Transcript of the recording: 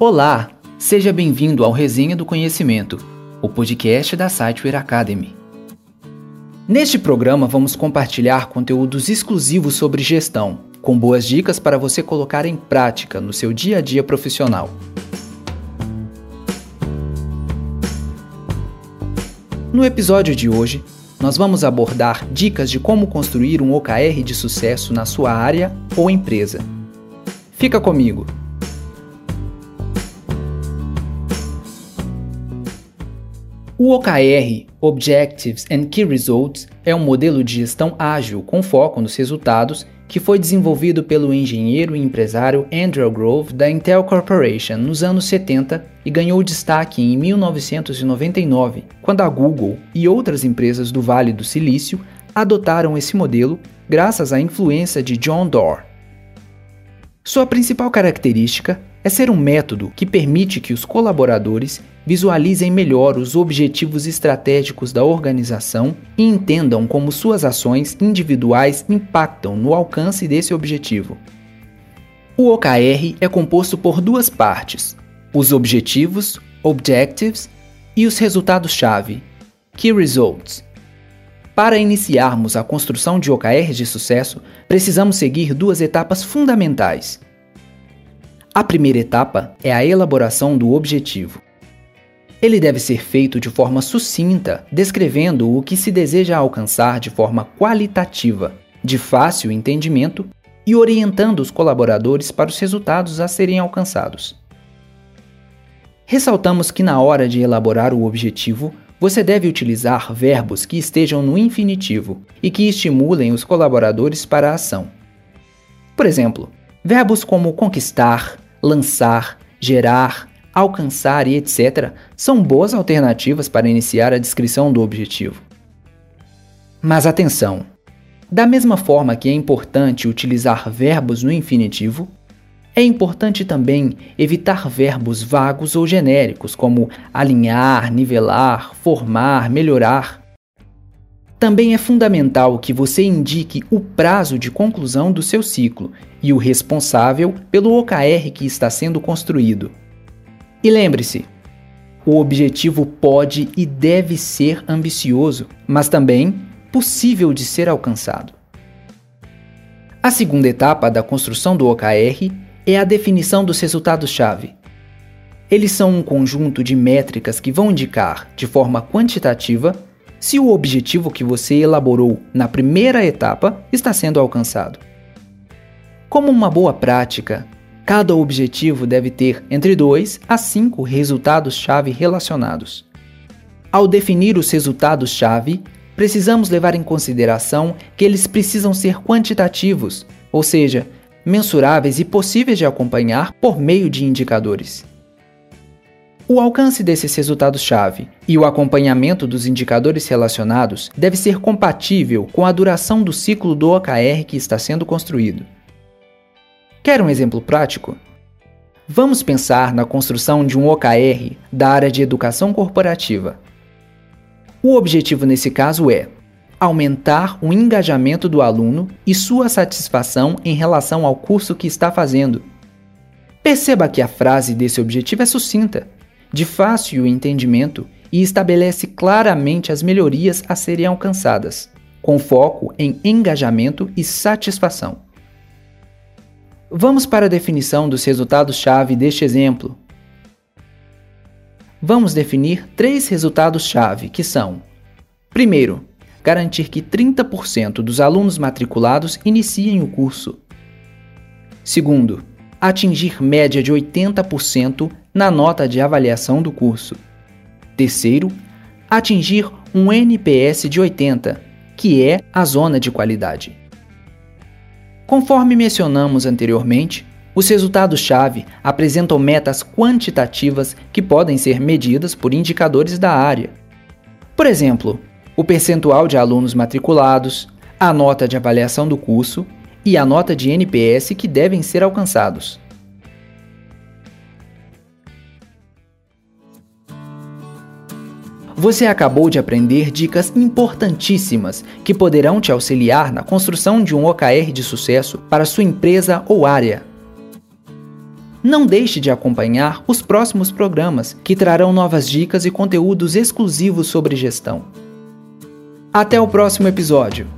Olá, seja bem-vindo ao Resenha do Conhecimento, o podcast da Siteware Academy. Neste programa vamos compartilhar conteúdos exclusivos sobre gestão, com boas dicas para você colocar em prática no seu dia a dia profissional. No episódio de hoje, nós vamos abordar dicas de como construir um OKR de sucesso na sua área ou empresa. Fica comigo! O OKR, Objectives and Key Results, é um modelo de gestão ágil com foco nos resultados que foi desenvolvido pelo engenheiro e empresário Andrew Grove da Intel Corporation nos anos 70 e ganhou destaque em 1999, quando a Google e outras empresas do Vale do Silício adotaram esse modelo graças à influência de John Doerr. Sua principal característica é ser um método que permite que os colaboradores visualizem melhor os objetivos estratégicos da organização e entendam como suas ações individuais impactam no alcance desse objetivo. O OKR é composto por duas partes: os objetivos, objectives, e os resultados-chave, key results. Para iniciarmos a construção de OKRs de sucesso, precisamos seguir duas etapas fundamentais. A primeira etapa é a elaboração do objetivo. Ele deve ser feito de forma sucinta, descrevendo o que se deseja alcançar de forma qualitativa, de fácil entendimento e orientando os colaboradores para os resultados a serem alcançados. Ressaltamos que na hora de elaborar o objetivo, você deve utilizar verbos que estejam no infinitivo e que estimulem os colaboradores para a ação. Por exemplo, verbos como conquistar, lançar, gerar, alcançar e etc. são boas alternativas para iniciar a descrição do objetivo. Mas atenção! Da mesma forma que é importante utilizar verbos no infinitivo, é importante também evitar verbos vagos ou genéricos, como alinhar, nivelar, formar, melhorar. Também é fundamental que você indique o prazo de conclusão do seu ciclo e o responsável pelo OKR que está sendo construído. E lembre-se, o objetivo pode e deve ser ambicioso, mas também possível de ser alcançado. A segunda etapa da construção do OKR é a definição dos resultados-chave. Eles são um conjunto de métricas que vão indicar, de forma quantitativa, se o objetivo que você elaborou na primeira etapa está sendo alcançado. Como uma boa prática, Cada objetivo deve ter entre 2 a 5 resultados-chave relacionados. Ao definir os resultados-chave, precisamos levar em consideração que eles precisam ser quantitativos, ou seja, mensuráveis e possíveis de acompanhar por meio de indicadores. O alcance desses resultados-chave e o acompanhamento dos indicadores relacionados deve ser compatível com a duração do ciclo do OKR que está sendo construído. Quer um exemplo prático? Vamos pensar na construção de um OKR da área de educação corporativa. O objetivo nesse caso é aumentar o engajamento do aluno e sua satisfação em relação ao curso que está fazendo. Perceba que a frase desse objetivo é sucinta, de fácil entendimento e estabelece claramente as melhorias a serem alcançadas, com foco em engajamento e satisfação. Vamos para a definição dos resultados-chave deste exemplo. Vamos definir três resultados-chave, que são: primeiro, garantir que 30% dos alunos matriculados iniciem o curso. Segundo, atingir média de 80% na nota de avaliação do curso. Terceiro, atingir um NPS de 80, que é a zona de qualidade. Conforme mencionamos anteriormente, os resultados-chave apresentam metas quantitativas que podem ser medidas por indicadores da área. Por exemplo, o percentual de alunos matriculados, a nota de avaliação do curso e a nota de NPS que devem ser alcançados. Você acabou de aprender dicas importantíssimas que poderão te auxiliar na construção de um OKR de sucesso para sua empresa ou área. Não deixe de acompanhar os próximos programas que trarão novas dicas e conteúdos exclusivos sobre gestão. Até o próximo episódio!